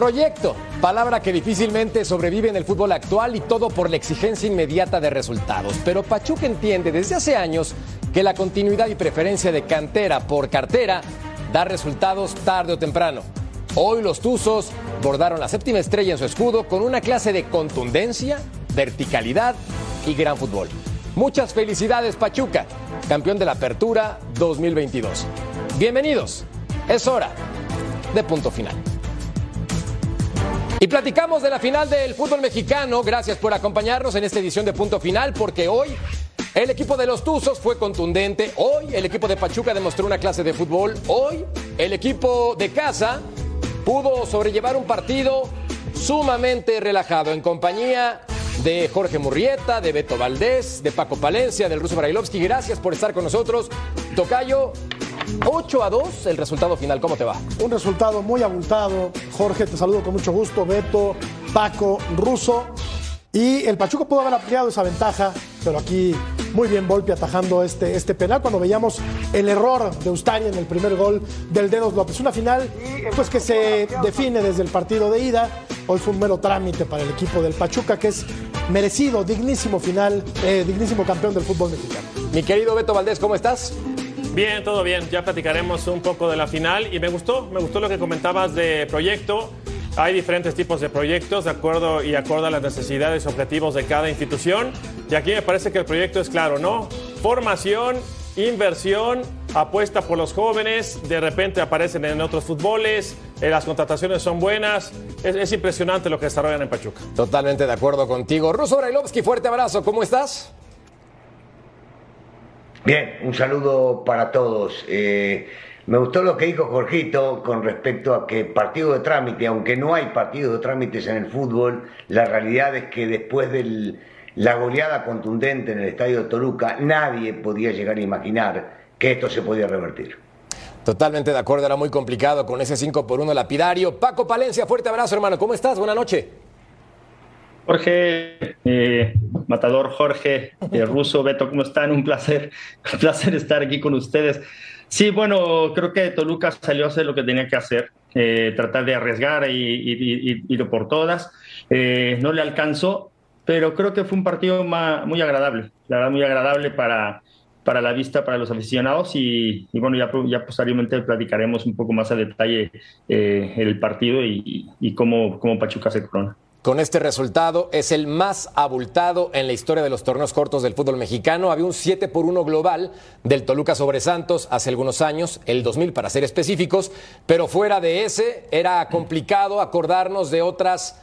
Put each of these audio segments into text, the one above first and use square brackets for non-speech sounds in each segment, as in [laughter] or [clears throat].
Proyecto, palabra que difícilmente sobrevive en el fútbol actual y todo por la exigencia inmediata de resultados. Pero Pachuca entiende desde hace años que la continuidad y preferencia de cantera por cartera da resultados tarde o temprano. Hoy los Tuzos bordaron la séptima estrella en su escudo con una clase de contundencia, verticalidad y gran fútbol. Muchas felicidades Pachuca, campeón de la Apertura 2022. Bienvenidos, es hora de punto final. Y platicamos de la final del fútbol mexicano. Gracias por acompañarnos en esta edición de Punto Final, porque hoy el equipo de los Tuzos fue contundente. Hoy el equipo de Pachuca demostró una clase de fútbol. Hoy el equipo de casa pudo sobrellevar un partido sumamente relajado en compañía de Jorge Murrieta, de Beto Valdés, de Paco Palencia, del ruso Brailovsky. Gracias por estar con nosotros. Tocayo, 8 a 2 el resultado final. ¿Cómo te va? Un resultado muy abultado. Jorge, te saludo con mucho gusto. Beto, Paco, Ruso. Y el Pachuca pudo haber ampliado esa ventaja, pero aquí muy bien Volpi atajando este, este penal cuando veíamos el error de Ustari en el primer gol del Dedos López. Una final pues que se define desde el partido de ida. Hoy fue un mero trámite para el equipo del Pachuca, que es merecido, dignísimo final, eh, dignísimo campeón del fútbol mexicano. Mi querido Beto Valdés, ¿cómo estás? Bien, todo bien. Ya platicaremos un poco de la final y me gustó, me gustó lo que comentabas de proyecto. Hay diferentes tipos de proyectos de acuerdo y acorde a las necesidades y objetivos de cada institución. Y aquí me parece que el proyecto es claro, ¿no? Formación, inversión, apuesta por los jóvenes, de repente aparecen en otros fútboles, eh, las contrataciones son buenas. Es, es, impresionante lo que desarrollan en Pachuca. Totalmente de acuerdo contigo. Ruso Brailovsky, fuerte abrazo, ¿cómo estás? Bien, un saludo para todos. Eh, me gustó lo que dijo Jorgito con respecto a que partido de trámite, aunque no hay partido de trámites en el fútbol, la realidad es que después de la goleada contundente en el estadio de Toluca, nadie podía llegar a imaginar que esto se podía revertir. Totalmente de acuerdo, era muy complicado con ese 5 por 1 lapidario. Paco Palencia, fuerte abrazo, hermano. ¿Cómo estás? Buenas noches. Jorge, eh, Matador Jorge, eh, Ruso, Beto, ¿cómo están? Un placer, [laughs] un placer estar aquí con ustedes. Sí, bueno, creo que Toluca salió a hacer lo que tenía que hacer, eh, tratar de arriesgar y, y, por todas. Eh, no le alcanzó, pero creo que fue un partido muy agradable, la verdad, muy agradable para, para la vista, para los aficionados y, bueno, ya, ya posteriormente platicaremos un poco más a detalle eh, el partido y, cómo, cómo Pachuca se corona. Con este resultado es el más abultado en la historia de los torneos cortos del fútbol mexicano. Había un 7 por 1 global del Toluca sobre Santos hace algunos años, el 2000 para ser específicos, pero fuera de ese era complicado acordarnos de otras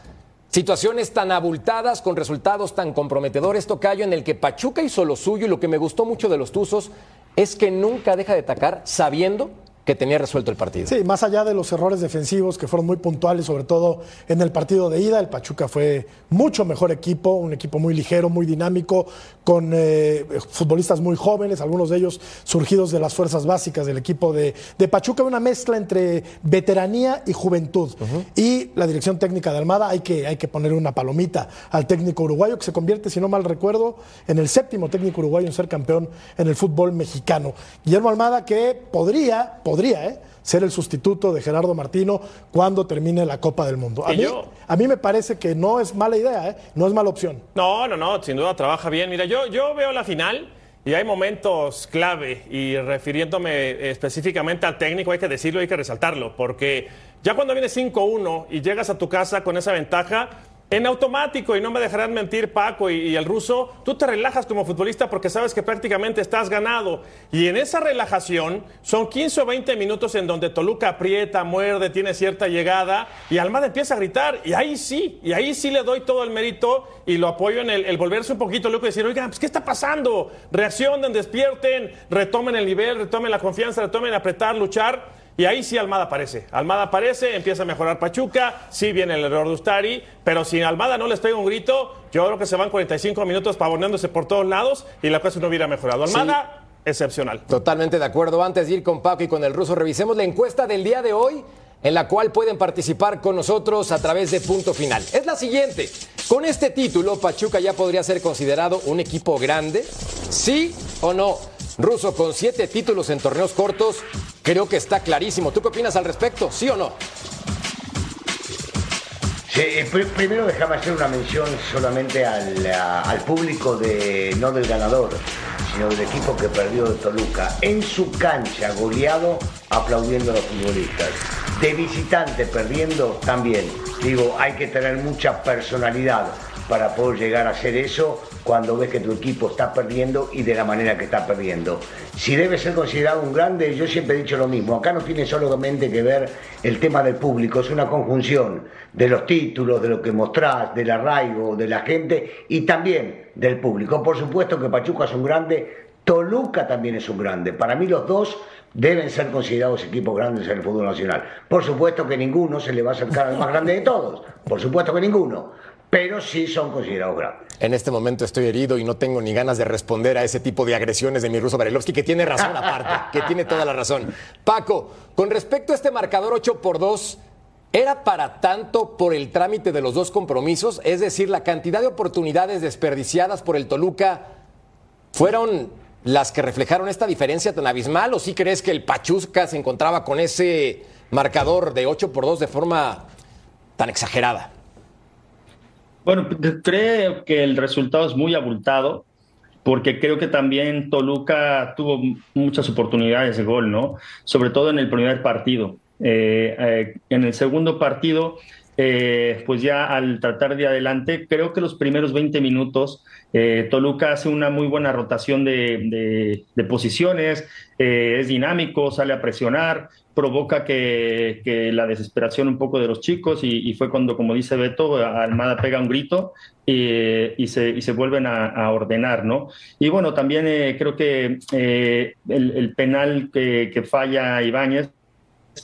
situaciones tan abultadas con resultados tan comprometedores, Tocayo, en el que Pachuca hizo lo suyo y lo que me gustó mucho de los Tuzos es que nunca deja de atacar sabiendo que tenía resuelto el partido. Sí, más allá de los errores defensivos que fueron muy puntuales, sobre todo en el partido de ida, el Pachuca fue mucho mejor equipo, un equipo muy ligero, muy dinámico, con eh, futbolistas muy jóvenes, algunos de ellos surgidos de las fuerzas básicas del equipo de, de Pachuca, una mezcla entre veteranía y juventud. Uh -huh. Y la dirección técnica de Almada, hay que, hay que poner una palomita al técnico uruguayo, que se convierte, si no mal recuerdo, en el séptimo técnico uruguayo en ser campeón en el fútbol mexicano. Guillermo Almada, que podría, podría podría ¿eh? ser el sustituto de Gerardo Martino cuando termine la Copa del Mundo. A mí, yo? a mí me parece que no es mala idea, ¿eh? no es mala opción. No, no, no, sin duda trabaja bien. Mira, yo, yo veo la final y hay momentos clave y refiriéndome específicamente al técnico, hay que decirlo, hay que resaltarlo, porque ya cuando viene 5-1 y llegas a tu casa con esa ventaja, en automático, y no me dejarán mentir Paco y, el ruso, tú te relajas como futbolista porque sabes que prácticamente estás ganado. Y en esa relajación son 15 o 20 minutos en donde Toluca aprieta, muerde, tiene cierta llegada y Almada empieza a gritar. Y ahí sí, y ahí sí le doy todo el mérito y lo apoyo en el, el volverse un poquito loco y decir, oigan, pues ¿qué está pasando? Reaccionen, despierten, retomen el nivel, retomen la confianza, retomen apretar, luchar. Y ahí sí Almada aparece. Almada aparece, empieza a mejorar Pachuca, sí viene el error de Ustari, pero si Almada no les pega un grito, yo creo que se van 45 minutos pavoneándose por todos lados y la cosa no hubiera mejorado. Almada, sí. excepcional. Totalmente de acuerdo. Antes de ir con Paco y con el ruso, revisemos la encuesta del día de hoy en la cual pueden participar con nosotros a través de punto final. Es la siguiente. Con este título, Pachuca ya podría ser considerado un equipo grande, sí o no. Ruso con siete títulos en torneos cortos, creo que está clarísimo. ¿Tú qué opinas al respecto? ¿Sí o no? Eh, primero déjame hacer una mención solamente al, público de no del ganador, sino del equipo que perdió de Toluca. En su cancha, goleado, aplaudiendo a los futbolistas. De visitante, perdiendo, también. Digo, hay que tener mucha personalidad para poder llegar a hacer eso cuando ves que tu equipo está perdiendo y de la manera que está perdiendo. Si debe ser considerado un grande, yo siempre he dicho lo mismo, acá no tiene solamente que ver el tema del público, es una conjunción de los títulos, de lo que mostrás, del arraigo, de la gente y también del público. Por supuesto que Pachuca es un grande, Toluca también es un grande. Para mí los dos deben ser considerados equipos grandes en el fútbol nacional. Por supuesto que ninguno se le va a acercar al más grande de todos, por supuesto que ninguno pero sí son considerados grandes. En este momento estoy herido y no tengo ni ganas de responder a ese tipo de agresiones de mi ruso Barilovsky, que tiene razón aparte, [laughs] que tiene toda la razón. Paco, con respecto a este marcador 8 por 2, ¿era para tanto por el trámite de los dos compromisos? Es decir, la cantidad de oportunidades desperdiciadas por el Toluca fueron las que reflejaron esta diferencia tan abismal, o sí crees que el Pachuca se encontraba con ese marcador de 8 por 2 de forma tan exagerada? Bueno, creo que el resultado es muy abultado, porque creo que también Toluca tuvo muchas oportunidades de gol, ¿no? Sobre todo en el primer partido. Eh, eh, en el segundo partido, eh, pues ya al tratar de adelante, creo que los primeros 20 minutos, Toluca hace una muy buena rotación de, de posiciones, es dinámico, sale a presionar, provoca que, la desesperación un poco de los chicos y, fue cuando, como dice Beto, Almada pega un grito y, se, se, vuelven a, ordenar, ¿no? Y bueno, también eh, creo que eh, el, penal que, que falla Ibáñez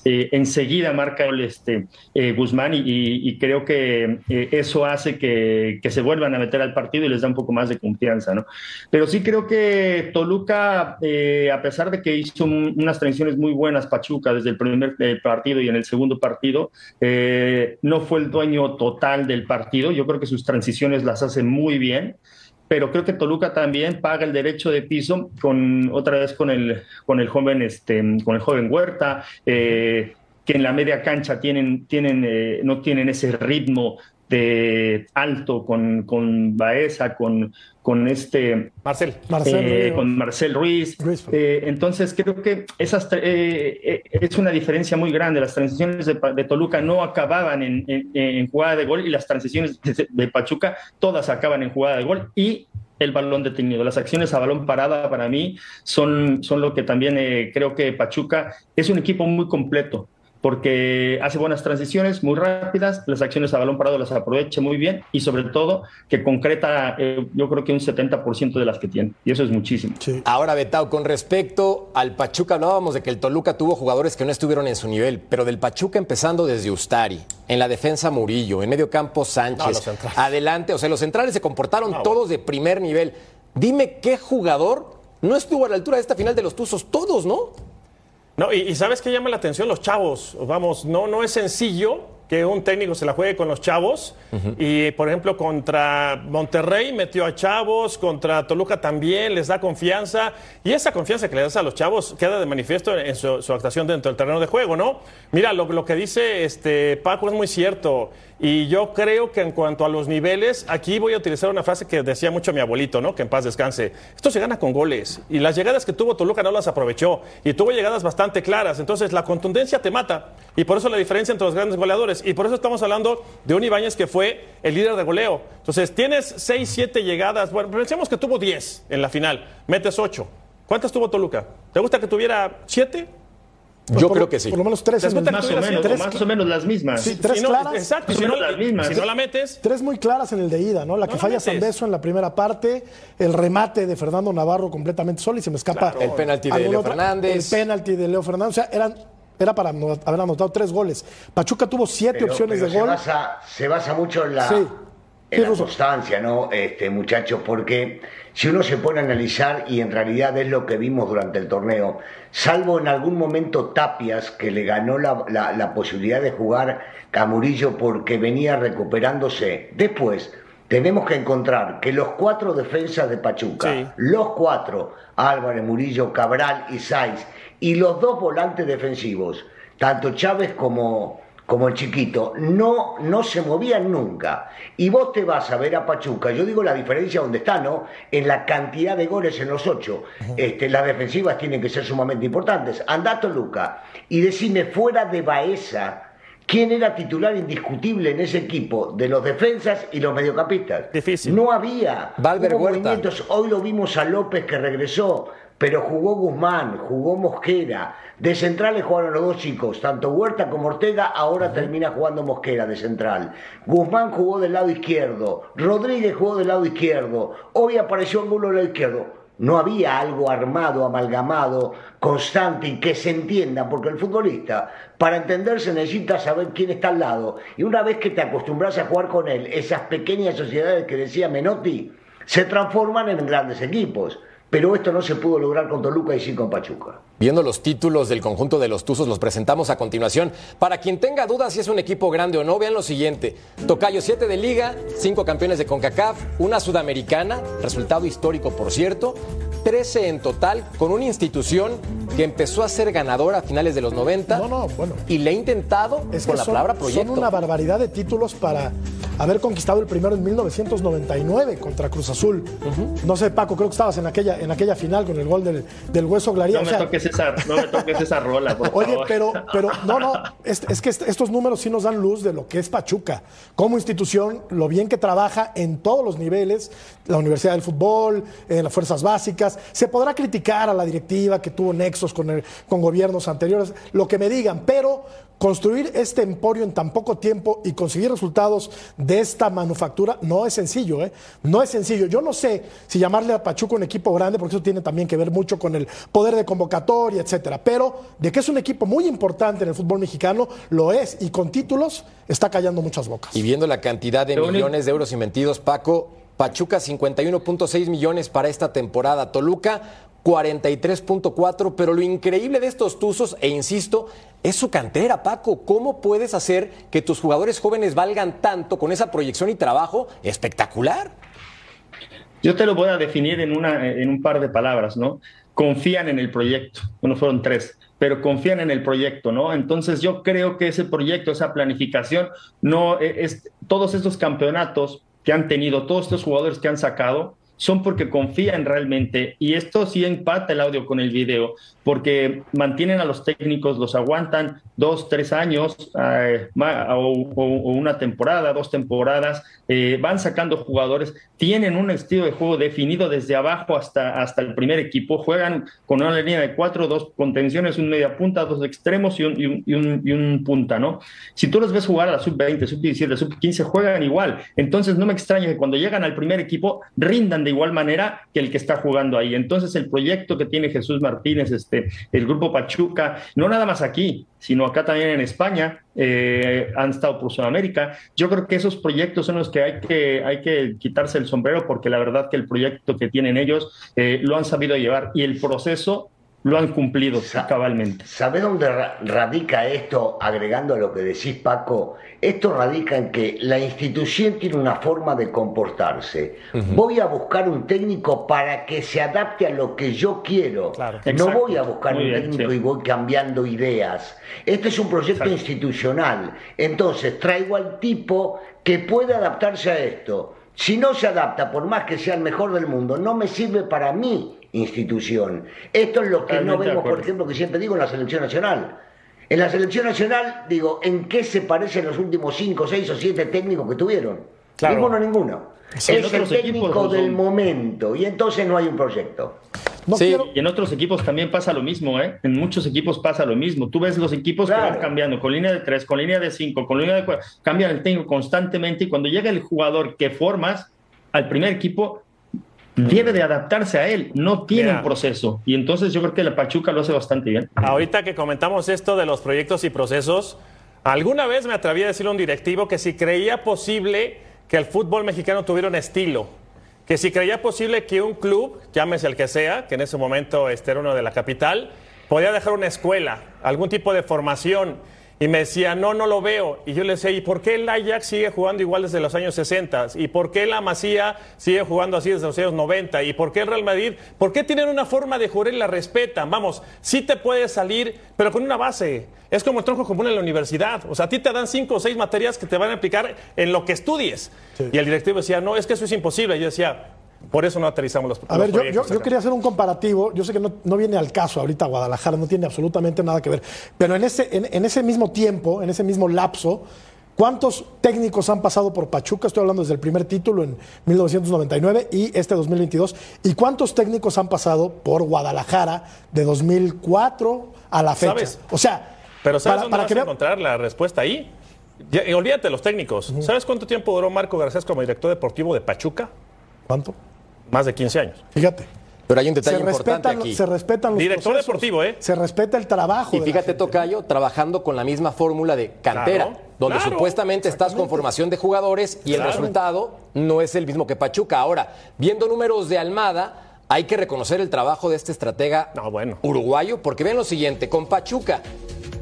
eh, enseguida marca el, este, eh, Guzmán y, creo que eh, eso hace que, se vuelvan a meter al partido y les da un poco más de confianza, ¿no? Pero sí creo que Toluca, a pesar de que hizo unas transiciones muy buenas Pachuca desde el primer partido y en el segundo partido, no fue el dueño total del partido. Yo creo que sus transiciones las hace muy bien pero creo que Toluca también paga el derecho de piso con otra vez con el con el joven este con el joven Huerta eh, que en la media cancha tienen tienen eh, no tienen ese ritmo de alto con, con Baeza, con, con este Marcel, eh, con Marcel Ruiz. entonces creo que esas es una diferencia muy grande. Las transiciones de, Toluca no acababan en, en, jugada de gol y las transiciones de, Pachuca todas acaban en jugada de gol y el balón detenido. Las acciones a balón parada para mí son, son lo que también creo que Pachuca es un equipo muy completo porque hace buenas transiciones muy rápidas, las acciones a balón parado las aprovecha muy bien y sobre todo que concreta eh, yo creo que un 70% de las que tiene y eso es muchísimo. Ahora Betao, con respecto al Pachuca hablábamos de que el Toluca tuvo jugadores que no estuvieron en su nivel, pero del Pachuca empezando desde Ustari, en la defensa Murillo, en medio campo Sánchez, adelante, o sea, los centrales se comportaron todos de primer nivel. Dime qué jugador no estuvo a la altura de esta final de los Tuzos, todos, ¿no? No, y, sabes qué llama la atención los chavos. Vamos, no, no es sencillo que un técnico se la juegue con los chavos. Y, por ejemplo, contra Monterrey metió a chavos, contra Toluca también les da confianza. Y esa confianza que le das a los chavos queda de manifiesto en su, actuación dentro del terreno de juego, ¿no? Mira, lo, lo que dice este Paco es muy cierto. Y yo creo que en cuanto a los niveles, aquí voy a utilizar una frase que decía mucho mi abuelito, ¿no? Que en paz descanse. Esto se gana con goles. Y las llegadas que tuvo Toluca no las aprovechó. Y tuvo llegadas bastante claras. Entonces la contundencia te mata. Y por eso la diferencia entre los grandes goleadores. Y por eso estamos hablando de un Ibáñez que fue el líder de goleo. Entonces tienes 6, 7 llegadas. Bueno, pensemos que tuvo 10 en la final. Metes 8. ¿Cuántas tuvo Toluca? ¿Te gusta que tuviera 7? Pues Yo creo que sí. Por lo menos tres. más, o menos, más o menos las mismas. Sí, tres claras. Exacto, si no, las mismas. si no la metes. Tres muy claras en el de ida, ¿no? La que falla Sandeso en la primera parte, el remate de Fernando Navarro completamente solo y se me escapa. El penalti de Leo Fernández. El penalti de Leo Fernández. O sea, eran era para haber anotado tres goles. Pachuca tuvo siete opciones de gol. se basa mucho en la, en la constancia, ¿no, este muchacho? Porque si uno se pone a analizar, y en realidad es lo que vimos durante el torneo, salvo en algún momento Tapias, que le ganó la, posibilidad de jugar a Murillo porque venía recuperándose. Después, tenemos que encontrar que los cuatro defensas de Pachuca, los cuatro, Álvarez, Murillo, Cabral y Saiz, y los dos volantes defensivos, tanto Chávez como, como el chiquito, no, no se movían nunca. Y vos te vas a ver a Pachuca, yo digo la diferencia donde está, ¿no? En la cantidad de goles en los ocho. Este, las defensivas tienen que ser sumamente importantes. Andá Luca y decime fuera de Baeza, ¿quién era titular indiscutible en ese equipo de los defensas y los mediocampistas? Difícil. No había. Valver movimientos. Hoy lo vimos a López que regresó pero jugó Guzmán, jugó Mosquera. De centrales jugaron los dos chicos, tanto Huerta como Ortega, ahora termina jugando Mosquera de central. Guzmán jugó del lado izquierdo, Rodríguez jugó del lado izquierdo, hoy apareció Angulo del lado izquierdo. No había algo armado, amalgamado, constante y que se entienda, porque el futbolista, para entenderse, necesita saber quién está al lado. Y una vez que te acostumbras a jugar con él, esas pequeñas sociedades que decía Menotti, se transforman en grandes equipos pero esto no se pudo lograr con Toluca y sí con Pachuca. Viendo los títulos del conjunto de los Tuzos, los presentamos a continuación. Para quien tenga dudas si es un equipo grande o no, vean lo siguiente. Tocayo 7 de liga, 5 campeones de CONCACAF, una sudamericana, resultado histórico por cierto, 13 en total, con una institución que empezó a ser ganadora a finales de los 90 no, no, bueno. y le ha intentado es con la palabra proyecto. Son una barbaridad de títulos para haber conquistado el primero en 1999 contra Cruz Azul. No sé, Paco, creo que estabas en aquella, en aquella final con el gol del, del Hueso Glaría. No me, toques esa, no me toques esa rola, por [laughs] Oye, pero, pero no, no, es, que estos números sí nos dan luz de lo que es Pachuca. Como institución, lo bien que trabaja en todos los niveles, la Universidad del Fútbol, en las fuerzas básicas. Se podrá criticar a la directiva que tuvo nexos con, el, con gobiernos anteriores, lo que me digan, pero construir este emporio en tan poco tiempo y conseguir resultados de esta manufactura no es sencillo, ¿eh? No es sencillo. Yo no sé si llamarle a Pachuca un equipo grande, porque eso tiene también que ver mucho con el poder de convocatoria, etcétera. Pero de que es un equipo muy importante en el fútbol mexicano, lo es, y con títulos está callando muchas bocas. Y viendo la cantidad de millones de euros invertidos, Paco, Pachuca 51.6 millones para esta temporada. Toluca 43.4, pero lo increíble de estos Tuzos, e insisto, es su cantera, Paco. ¿Cómo puedes hacer que tus jugadores jóvenes valgan tanto con esa proyección y trabajo espectacular? Yo te lo voy a definir en, una, en un par de palabras, ¿no? Confían en el proyecto. Bueno, fueron tres pero confían en el proyecto, ¿no? Entonces yo creo que ese proyecto, esa planificación, no e, es todos estos campeonatos que han tenido, todos estos jugadores que han sacado, son porque confían realmente, y esto sí empata el audio con el video, porque mantienen a los técnicos, los aguantan dos, tres años eh, o, una temporada, dos temporadas, eh, van sacando jugadores, tienen un estilo de juego definido desde abajo hasta, hasta el primer equipo, juegan con una línea de cuatro, dos contenciones, un media punta, dos extremos y un, y un, y un punta, ¿no? Si tú los ves jugar a la sub-20, sub-17, sub-15, juegan igual, entonces no me extraña que cuando llegan al primer equipo rindan de igual manera que el que está jugando ahí. Entonces, el proyecto que tiene Jesús Martínez, este, el grupo Pachuca, no nada más aquí, sino acá también en España, eh, han estado por Sudamérica. Yo creo que esos proyectos son los que hay que, hay que quitarse el sombrero porque la verdad que el proyecto que tienen ellos eh, lo han sabido llevar y el proceso lo han cumplido cabalmente. ¿Sabe dónde radica esto, agregando a lo que decís Paco? Esto radica en que la institución tiene una forma de comportarse. Voy a buscar un técnico para que se adapte a lo que yo quiero. no voy a buscar un técnico y voy cambiando ideas. Este es un proyecto institucional. Entonces traigo al tipo que puede adaptarse a esto. Si no se adapta, por más que sea el mejor del mundo, no me sirve para mí institución. Esto es lo que no vemos, por ejemplo, que siempre digo en la selección nacional. En la selección nacional, digo, ¿en qué se parecen los últimos cinco, seis o siete técnicos que tuvieron? Ninguno, ninguno. es el técnico del momento y entonces no hay un proyecto. sí, y en otros equipos también pasa lo mismo, ¿eh? En muchos equipos pasa lo mismo. Tú ves los equipos que van cambiando con línea de tres, con línea de cinco, con línea de cuatro, cambian el técnico constantemente y cuando llega el jugador que formas al primer equipo, debe de adaptarse a él, no tiene un proceso. Y entonces yo creo que la Pachuca lo hace bastante bien. Ahorita que comentamos esto de los proyectos y procesos, alguna vez me atreví a decirle a un directivo que si creía posible que el fútbol mexicano tuviera un estilo, que si creía posible que un club, llámese el que sea, que en ese momento este era uno de la capital, podía dejar una escuela, algún tipo de formación y me decía, no, no lo veo. Y yo le decía, ¿y por qué el Ajax sigue jugando igual desde los años 60? ¿Y por qué la Masía sigue jugando así desde los años 90? ¿Y por qué el Real Madrid? ¿Por qué tienen una forma de jugar y la respetan? Vamos, sí te puede salir, pero con una base. Es como el tronco común en la universidad. O sea, a ti te dan cinco o seis materias que te van a aplicar en lo que estudies. Y el directivo decía, no, es que eso es imposible. Y yo decía, por eso no aterrizamos los A ver, yo, yo, yo, quería hacer un comparativo. Yo sé que no, no, viene al caso ahorita Guadalajara, no tiene absolutamente nada que ver. Pero en ese, en, en, ese mismo tiempo, en ese mismo lapso, ¿cuántos técnicos han pasado por Pachuca? Estoy hablando desde el primer título en 1999 y este 2022. ¿Y cuántos técnicos han pasado por Guadalajara de 2004 a la fecha? ¿Sabes? O sea, pero ¿sabes para, dónde para vas que a encontrar la respuesta ahí? Ya, y olvídate de los técnicos. Uh -huh. ¿Sabes cuánto tiempo duró Marco Garcés como director deportivo de Pachuca? ¿Cuánto? Más de 15 años. Fíjate. Pero hay un detalle se importante respetan, aquí. Se respetan los Director procesos, deportivo, ¿eh? Se respeta el trabajo. Y fíjate, Tocayo, trabajando con la misma fórmula de cantera, Claro, donde claro, supuestamente estás con formación de jugadores y el resultado no es el mismo que Pachuca. Ahora, viendo números de Almada, hay que reconocer el trabajo de este estratega No, bueno. uruguayo, porque ven lo siguiente, con Pachuca,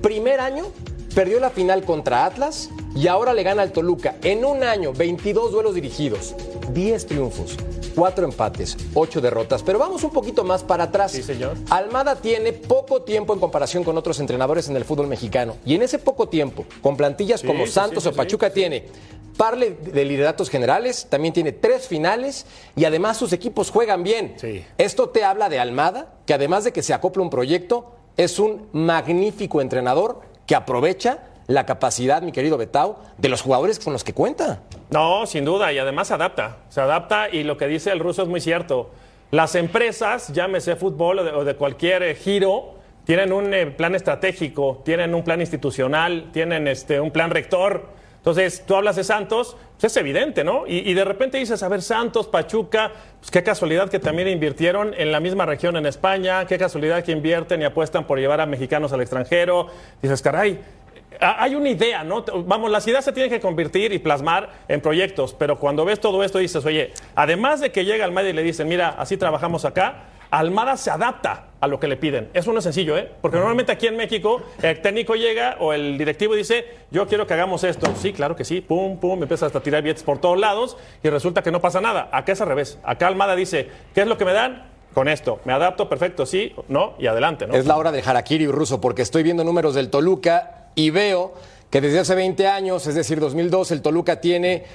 primer año perdió la final contra Atlas y ahora le gana al Toluca. En un año, 22 duelos dirigidos, 10 triunfos, 4 empates, 8 derrotas. Pero vamos un poquito más para atrás. Sí, señor. Almada tiene poco tiempo en comparación con otros entrenadores en el fútbol mexicano. Y en ese poco tiempo, con plantillas como Santos sí, o Pachuca, tiene parle de lideratos generales, también tiene tres finales y además sus equipos juegan bien. Sí. Esto te habla de Almada, que además de que se acopla un proyecto, es un magnífico entrenador que aprovecha la capacidad, mi querido Betao, de los jugadores con los que cuenta. No, sin duda, y además se adapta. Se adapta y lo que dice el ruso es muy cierto. Las empresas, llámese fútbol o de, o de cualquier eh, giro, tienen un eh, plan estratégico, tienen un plan institucional, tienen este, un plan rector. Entonces, tú hablas de Santos, pues es evidente, ¿no? Y, de repente dices, a ver, Santos, Pachuca, pues qué casualidad que también invirtieron en la misma región en España, qué casualidad que invierten y apuestan por llevar a mexicanos al extranjero. Dices, caray, hay una idea, ¿no? Vamos, las ideas se tienen que convertir y plasmar en proyectos, pero cuando ves todo esto dices, oye, además de que llega Almada y le dicen, mira, así trabajamos acá, Almada se adapta a lo que le piden. Eso no es sencillo, ¿eh? Porque normalmente aquí en México el técnico llega o el directivo dice, yo quiero que hagamos esto. Sí, claro que sí, pum, pum, empiezas hasta a tirar billetes por todos lados y resulta que no pasa nada. Acá es al revés. Acá Almada dice, ¿qué es lo que me dan? Con esto. Me adapto, perfecto, sí, no, y adelante, ¿no? Es la hora del harakiri ruso, porque estoy viendo números del Toluca y veo que desde hace 20 años, es decir, 2002, el Toluca tiene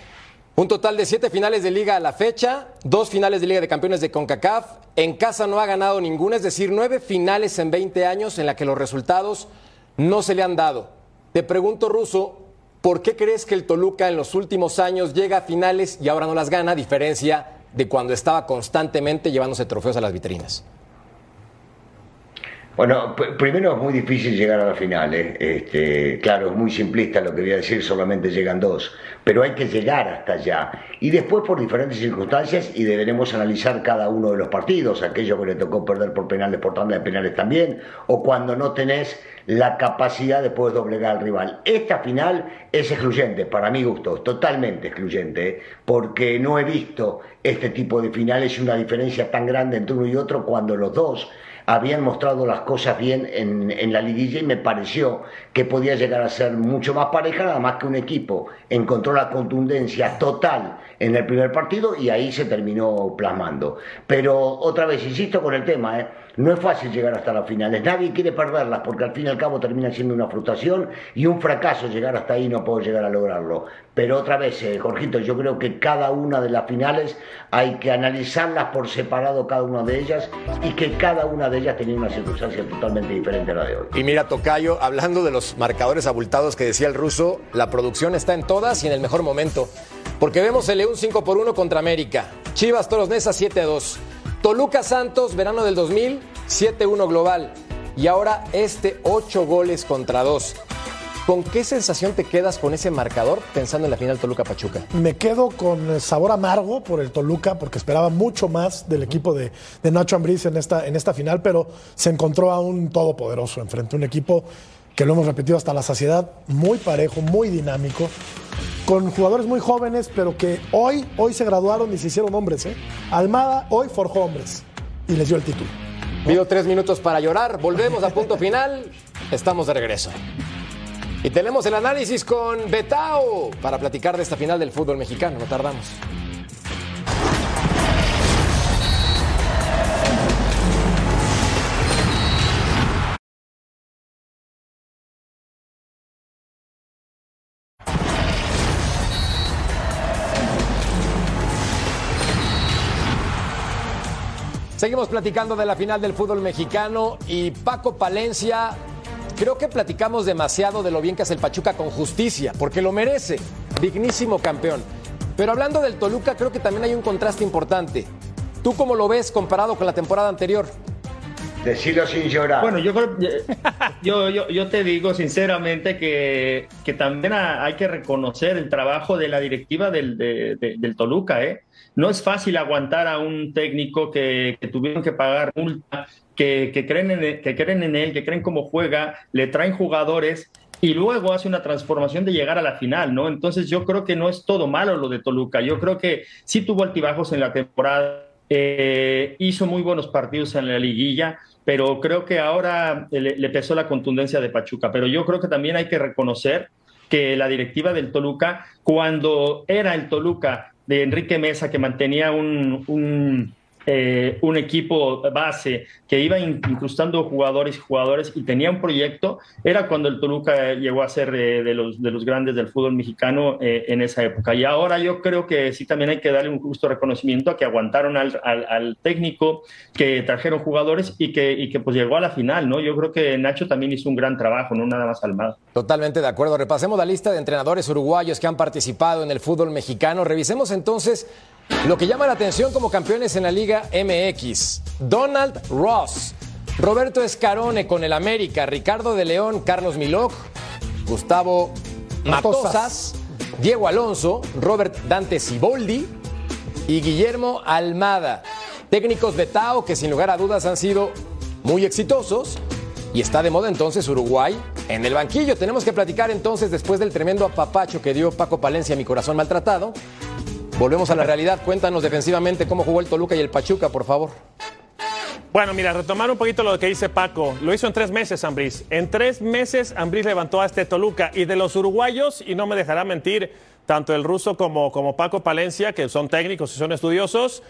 un total de siete finales de liga a la fecha, dos finales de liga de campeones de CONCACAF. En casa no ha ganado ninguna, es decir, nueve finales en 20 años en la que los resultados no se le han dado. Te pregunto, Ruso, ¿por qué crees que el Toluca en los últimos años llega a finales y ahora no las gana, a diferencia de cuando estaba constantemente llevándose trofeos a las vitrinas? Bueno, primero es muy difícil llegar a la final. ¿eh? Este, claro, es muy simplista lo que voy a decir, solamente llegan dos. Pero hay que llegar hasta allá. Y después por diferentes circunstancias y deberemos analizar cada uno de los partidos, aquello que le tocó perder por penales, por tanda de penales también, o cuando no tenés la capacidad de poder doblegar al rival. Esta final es excluyente, para mi gusto, totalmente excluyente, ¿eh? porque no he visto este tipo de finales y una diferencia tan grande entre uno y otro cuando los dos habían mostrado las cosas bien en, en, la liguilla y me pareció que podía llegar a ser mucho más pareja, nada más que un equipo encontró la contundencia total en el primer partido y ahí se terminó plasmando. Pero otra vez, insisto con el tema, ¿eh? No es fácil llegar hasta las finales, nadie quiere perderlas porque al fin y al cabo termina siendo una frustración y un fracaso llegar hasta ahí no puedo llegar a lograrlo. Pero otra vez, eh, Jorgito, yo creo que cada una de las finales hay que analizarlas por separado cada una de ellas y que cada una de ellas tenía una circunstancia totalmente diferente a la de hoy. Y mira, Tocayo, hablando de los marcadores abultados que decía el ruso, la producción está en todas y en el mejor momento. Porque vemos el León 5 por 1 contra América, Chivas Toros Nesa 7 a 2, Toluca Santos, verano del 2000, 7-1 global. Y ahora este 8 goles contra 2. ¿Con qué sensación te quedas con ese marcador pensando en la final Toluca-Pachuca? Me quedo con sabor amargo por el Toluca, porque esperaba mucho más del equipo de, de Nacho Ambriz en esta, en esta final, pero se encontró a un todopoderoso enfrente, un equipo que lo hemos repetido hasta la saciedad, muy parejo, muy dinámico, con jugadores muy jóvenes, pero que hoy, hoy se graduaron y se hicieron hombres. ¿eh? Almada hoy forjó hombres y les dio el título. Pido tres minutos para llorar, volvemos a punto final, estamos de regreso. Y tenemos el análisis con Betao para platicar de esta final del fútbol mexicano. No tardamos. Seguimos platicando de la final del fútbol mexicano y Paco Palencia, creo que platicamos demasiado de lo bien que hace el Pachuca con justicia, porque lo merece, dignísimo campeón. Pero hablando del Toluca, creo que también hay un contraste importante. ¿Tú cómo lo ves comparado con la temporada anterior? Decirlo sin llorar. Bueno, yo creo, yo, yo, yo te digo sinceramente que, que también hay que reconocer el trabajo de la directiva del, del Toluca, ¿eh? No es fácil aguantar a un técnico que, tuvieron que pagar multa, que, creen en, que creen en él, que creen cómo juega, le traen jugadores y luego hace una transformación de llegar a la final, ¿no? Entonces yo creo que no es todo malo lo de Toluca. Yo creo que sí tuvo altibajos en la temporada, eh, hizo muy buenos partidos en la liguilla, pero creo que ahora le, le, pesó la contundencia de Pachuca. Pero yo creo que también hay que reconocer que la directiva del Toluca, cuando era el Toluca de Enrique Mesa, que mantenía un, un, eh, un equipo base que iba incrustando jugadores y jugadores y tenía un proyecto, era cuando el Toluca llegó a ser eh, de, los, de los grandes del fútbol mexicano eh, en esa época. Y ahora yo creo que sí también hay que darle un justo reconocimiento a que aguantaron al, al, técnico, que trajeron jugadores y que, y que pues llegó a la final, ¿no? Yo creo que Nacho también hizo un gran trabajo, no nada más Almada. Totalmente de acuerdo. Repasemos la lista de entrenadores uruguayos que han participado en el fútbol mexicano. Revisemos entonces lo que llama la atención como campeones en la Liga MX, Donald Ross, Roberto Escarone con el América, Ricardo de León, Carlos Milok, Gustavo Matosas, Diego Alonso, Robert Dante Ciboldi y Guillermo Almada. Técnicos de Tao que sin lugar a dudas han sido muy exitosos y está de moda entonces Uruguay en el banquillo. Tenemos que platicar entonces después del tremendo apapacho que dio Paco Palencia a mi corazón maltratado Volvemos a la realidad. Cuéntanos defensivamente cómo jugó el Toluca y el Pachuca, por favor. Bueno, mira, retomar un poquito lo que dice Paco. Lo hizo en tres meses, Ambriz. En tres meses, Ambriz levantó a este Toluca. Y de los uruguayos, y no me dejará mentir, tanto el ruso como, como Paco Palencia, que son técnicos y son estudiosos,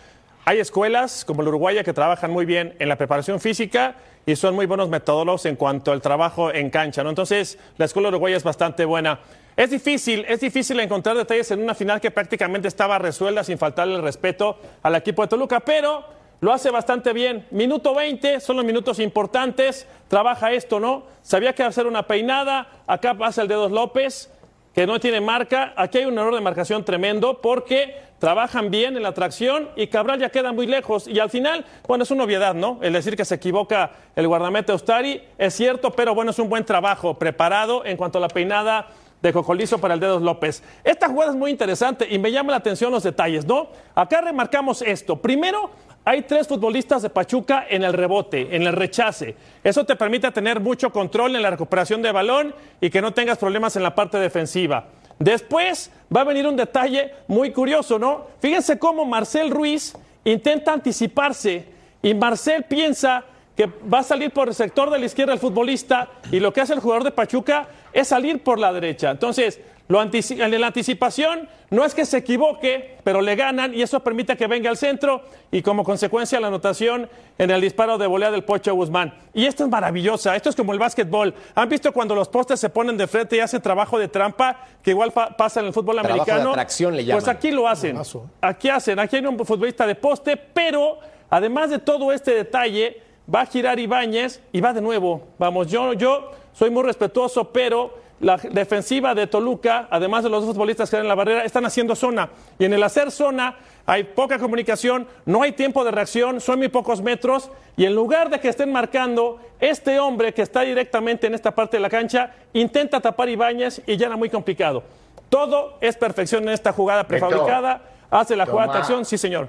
hay escuelas como el Uruguaya que trabajan muy bien en la preparación física y son muy buenos metodólogos en cuanto al trabajo en cancha. Entonces, la escuela uruguaya es bastante buena. Es difícil, es difícil encontrar detalles en una final que prácticamente estaba resuelta sin faltarle el respeto al equipo de Toluca, pero lo hace bastante bien. Minuto 20, son los minutos importantes, trabaja esto, ¿no? Sabía que hacer una peinada, acá pasa el dedos López, que no tiene marca, aquí hay un error de marcación tremendo porque trabajan bien en la tracción y Cabral ya queda muy lejos. Y al final, bueno, es una obviedad, ¿no? El decir que se equivoca el guardamete Ostari es cierto, pero bueno, es un buen trabajo preparado en cuanto a la peinada de Cocolizo para el Dedos López. Esta jugada es muy interesante y me llama la atención los detalles, ¿no? Acá remarcamos esto. Primero, hay tres futbolistas de Pachuca en el rebote, en el rechace. Eso te permite tener mucho control en la recuperación de balón y que no tengas problemas en la parte defensiva. Después va a venir un detalle muy curioso, ¿no? Fíjense cómo Marcel Ruiz intenta anticiparse y Marcel piensa que va a salir por el sector de la izquierda el futbolista y lo que hace el jugador de Pachuca es salir por la derecha. Entonces, lo en la anticipación no es que se equivoque, pero le ganan y eso permite que venga al centro y como consecuencia la anotación en el disparo de volea del Pocho Guzmán. Y esto es maravillosa, esto es como el básquetbol. ¿Han visto cuando los postes se ponen de frente y hacen trabajo de trampa que igual pasa en el fútbol americano? le Pues aquí lo hacen. Aquí hacen, aquí hay un futbolista de poste, pero además de todo este detalle, va a girar Ibáñez y va de nuevo. Vamos, yo, yo soy muy respetuoso, pero la defensiva de Toluca, además de los dos futbolistas que están en la barrera, están haciendo zona. Y en el hacer zona hay poca comunicación, no hay tiempo de reacción, son muy pocos metros. Y en lugar de que estén marcando, este hombre que está directamente en esta parte de la cancha intenta tapar Ibáñez y ya era muy complicado. Todo es perfección en esta jugada prefabricada. Hace la jugada de acción, sí, señor.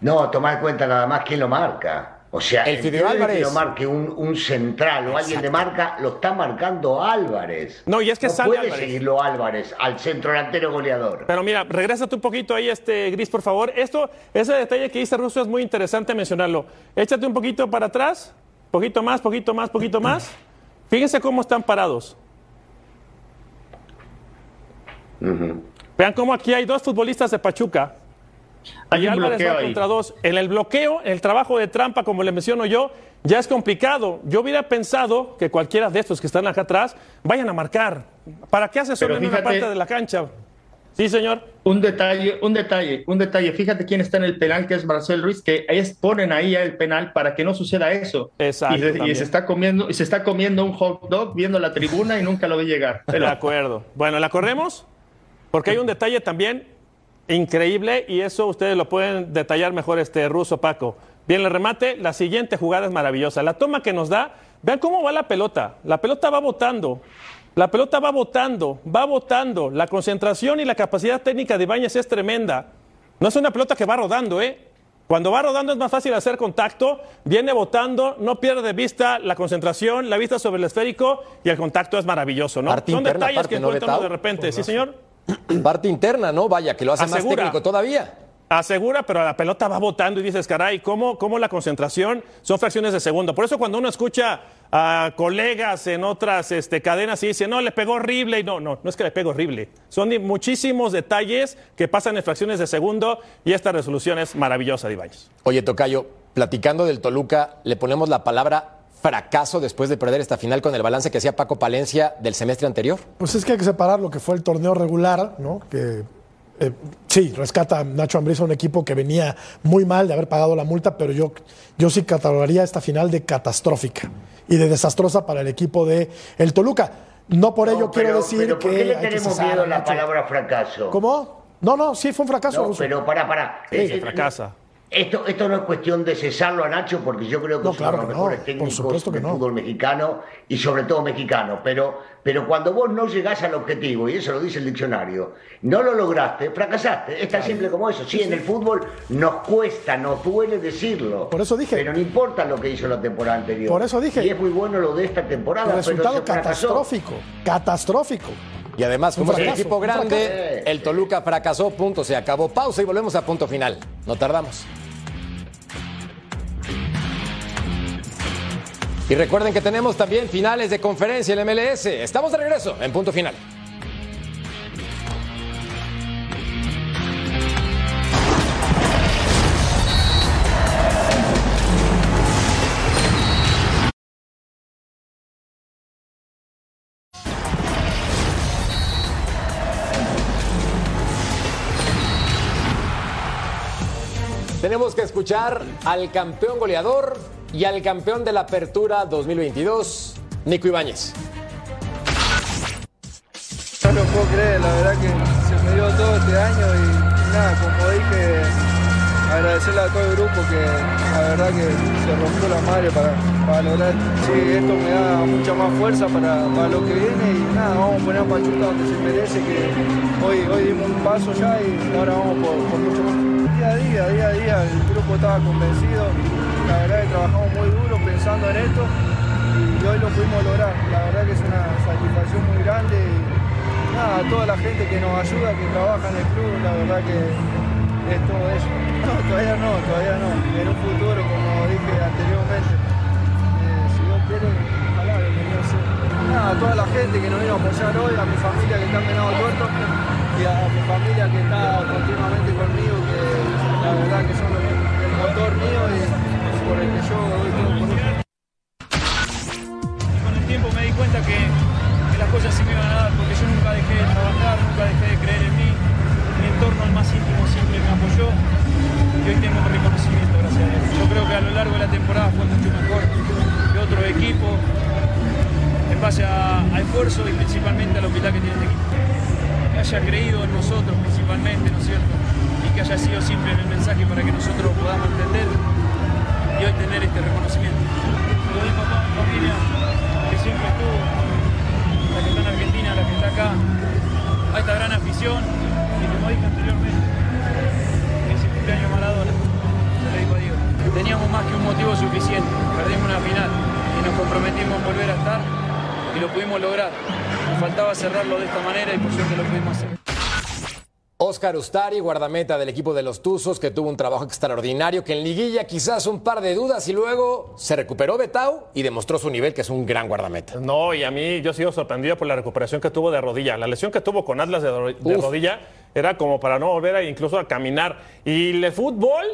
No, toma en cuenta nada más quién lo marca. O sea, el Fideo Álvarez. que lo marque un, central o alguien de marca, lo está marcando Álvarez. No, y es que no sale puede Álvarez. seguirlo Álvarez, al centro delantero goleador. Pero mira, regrésate un poquito ahí, este Gris, por favor. Esto, ese detalle que dice Russo es muy interesante mencionarlo. Échate un poquito para atrás, poquito más, poquito más, poquito más. [clears throat] Fíjense cómo están parados. Vean cómo aquí hay dos futbolistas de Pachuca. Hay y un Álvarez bloqueo va ahí. contra dos. En el bloqueo, el trabajo de trampa, como le menciono yo, ya es complicado. Yo hubiera pensado que cualquiera de estos que están acá atrás vayan a marcar. ¿Para qué hace solo Pero en una fíjate- parte de la cancha? Sí, señor. Un detalle, un detalle, un detalle. Fíjate quién está en el penal, que es Marcel Ruiz, que es, ponen ahí el penal para que no suceda eso. Exacto, Y, se- y también. se está comiendo, y se está comiendo un hot dog viendo la tribuna y nunca lo ve llegar. [laughs] De acuerdo. Bueno, ¿la corremos? Porque hay un detalle también increíble y eso ustedes lo pueden detallar mejor este ruso Paco. Bien, el remate, la siguiente jugada es maravillosa. La toma que nos da, vean cómo va la pelota. La pelota va botando. La pelota va botando, va botando. La concentración y la capacidad técnica de Ibáñez es tremenda. No es una pelota que va rodando, ¿eh? Cuando va rodando es más fácil hacer contacto, viene botando, no pierde de vista la concentración, la vista sobre el esférico y el contacto es maravilloso, ¿no? Son detalles que ¿no, encuentran de repente, ¿sí, señor? [clears throat] Parte interna, ¿no? Vaya, que lo hace más técnico todavía. Asegura, pero la pelota va botando y dices, caray, ¿cómo, ¿cómo la concentración son fracciones de segundo? Por eso cuando uno escucha a colegas en otras este, cadenas y dice, no, le pegó horrible, y no, no, no es que le pegó horrible. Son muchísimos detalles que pasan en fracciones de segundo y esta resolución es maravillosa Ibáñez. Oye, Tocayo, platicando del Toluca, le ponemos la palabra fracaso después de perder esta final con el balance que hacía Paco Palencia del semestre anterior. Pues es que hay que separar lo que fue el torneo regular, ¿no? Que eh, sí, rescata Nacho Ambriz a un equipo que venía muy mal de haber pagado la multa, pero yo, yo sí catalogaría esta final de catastrófica y de desastrosa para el equipo de el Toluca. No por ello No, quiero decir pero que ¿por qué le que tenemos cesar miedo a la Nacho. palabra fracaso? ¿Cómo? No, no, sí fue un fracaso. No, pero para, para. se fracasa. Esto, esto no es cuestión de cesarlo a Nacho, porque yo creo que No, es claro uno de los que mejores técnicos del no. fútbol mexicano y sobre todo mexicano. Pero, pero cuando vos no llegás al objetivo, y eso lo dice el diccionario, no lo lograste, fracasaste. Es tan simple como eso. Sí, en el fútbol nos cuesta, nos duele decirlo. Por eso dije. Pero no importa lo que hizo la temporada anterior. Por eso dije. Y es muy bueno lo de esta temporada. El pero resultado fracasó. catastrófico, catastrófico. Y además, como es un equipo grande, el Toluca fracasó, punto, se acabó. Pausa y volvemos a punto final. No tardamos. Y recuerden que tenemos también finales de conferencia en el MLS. Estamos de regreso en punto final. Escuchar al campeón goleador y al campeón de la Apertura 2022, Nico Ibáñez. No lo puedo creer, la verdad que se me dio todo este año y, nada, como dije, agradecerle a todo el grupo que la verdad que se rompió la madre para, lograr. Sí, esto me da mucha más fuerza para, para lo que viene y nada, vamos a poner a Pachuca donde se merece, que hoy, hoy dimos un paso ya y ahora vamos por, por mucho más. Día a día, día a día, el grupo estaba convencido, la verdad que trabajamos muy duro pensando en esto y hoy lo pudimos lograr. La verdad que es una satisfacción muy grande y nada, a toda la gente que nos ayuda, que trabaja en el club, la verdad que es todo eso. No, todavía no, todavía no. En un futuro, como dije anteriormente, eh, si Dios quiere, ojalá bienvenido sea. Nada, a toda la gente que nos vino a apoyar hoy, a mi familia que está en Venado Tuerto y a mi familia que está continuamente conmigo, que la verdad que son el motor mío y por el que yo doy todo por. Y con el tiempo me di cuenta que, las cosas se me iban a dar, porque yo nunca dejé de trabajar, nunca dejé de creer en mí. Mi entorno, el más íntimo, siempre me apoyó y hoy tengo un reconocimiento, gracias a Dios. Yo creo que a lo largo de la temporada fue mucho mejor que otro equipo, en base a, a esfuerzo y principalmente a la humildad que tiene este equipo. Que haya creído en nosotros principalmente, ¿no es cierto? Y que haya sido simple en el mensaje para que nosotros podamos entender y hoy tener este reconocimiento. Lo digo a toda mi familia que siempre estuvo, la que está en Argentina, la que está acá, a esta gran afición y como dije anteriormente, Teníamos más que un motivo suficiente, perdimos una final y nos comprometimos en volver a estar y lo pudimos lograr. Nos faltaba cerrarlo de esta manera y por suerte lo pudimos hacer. Oscar Ustari, guardameta del equipo de los Tuzos, que tuvo un trabajo extraordinario, que en liguilla quizás un par de dudas y luego se recuperó Betau y demostró su nivel, que es un gran guardameta. No, y a mí yo sigo sorprendido por la recuperación que tuvo de rodilla. La lesión que tuvo con Atlas de, rodilla era como para no volver a, incluso a caminar. Y el fútbol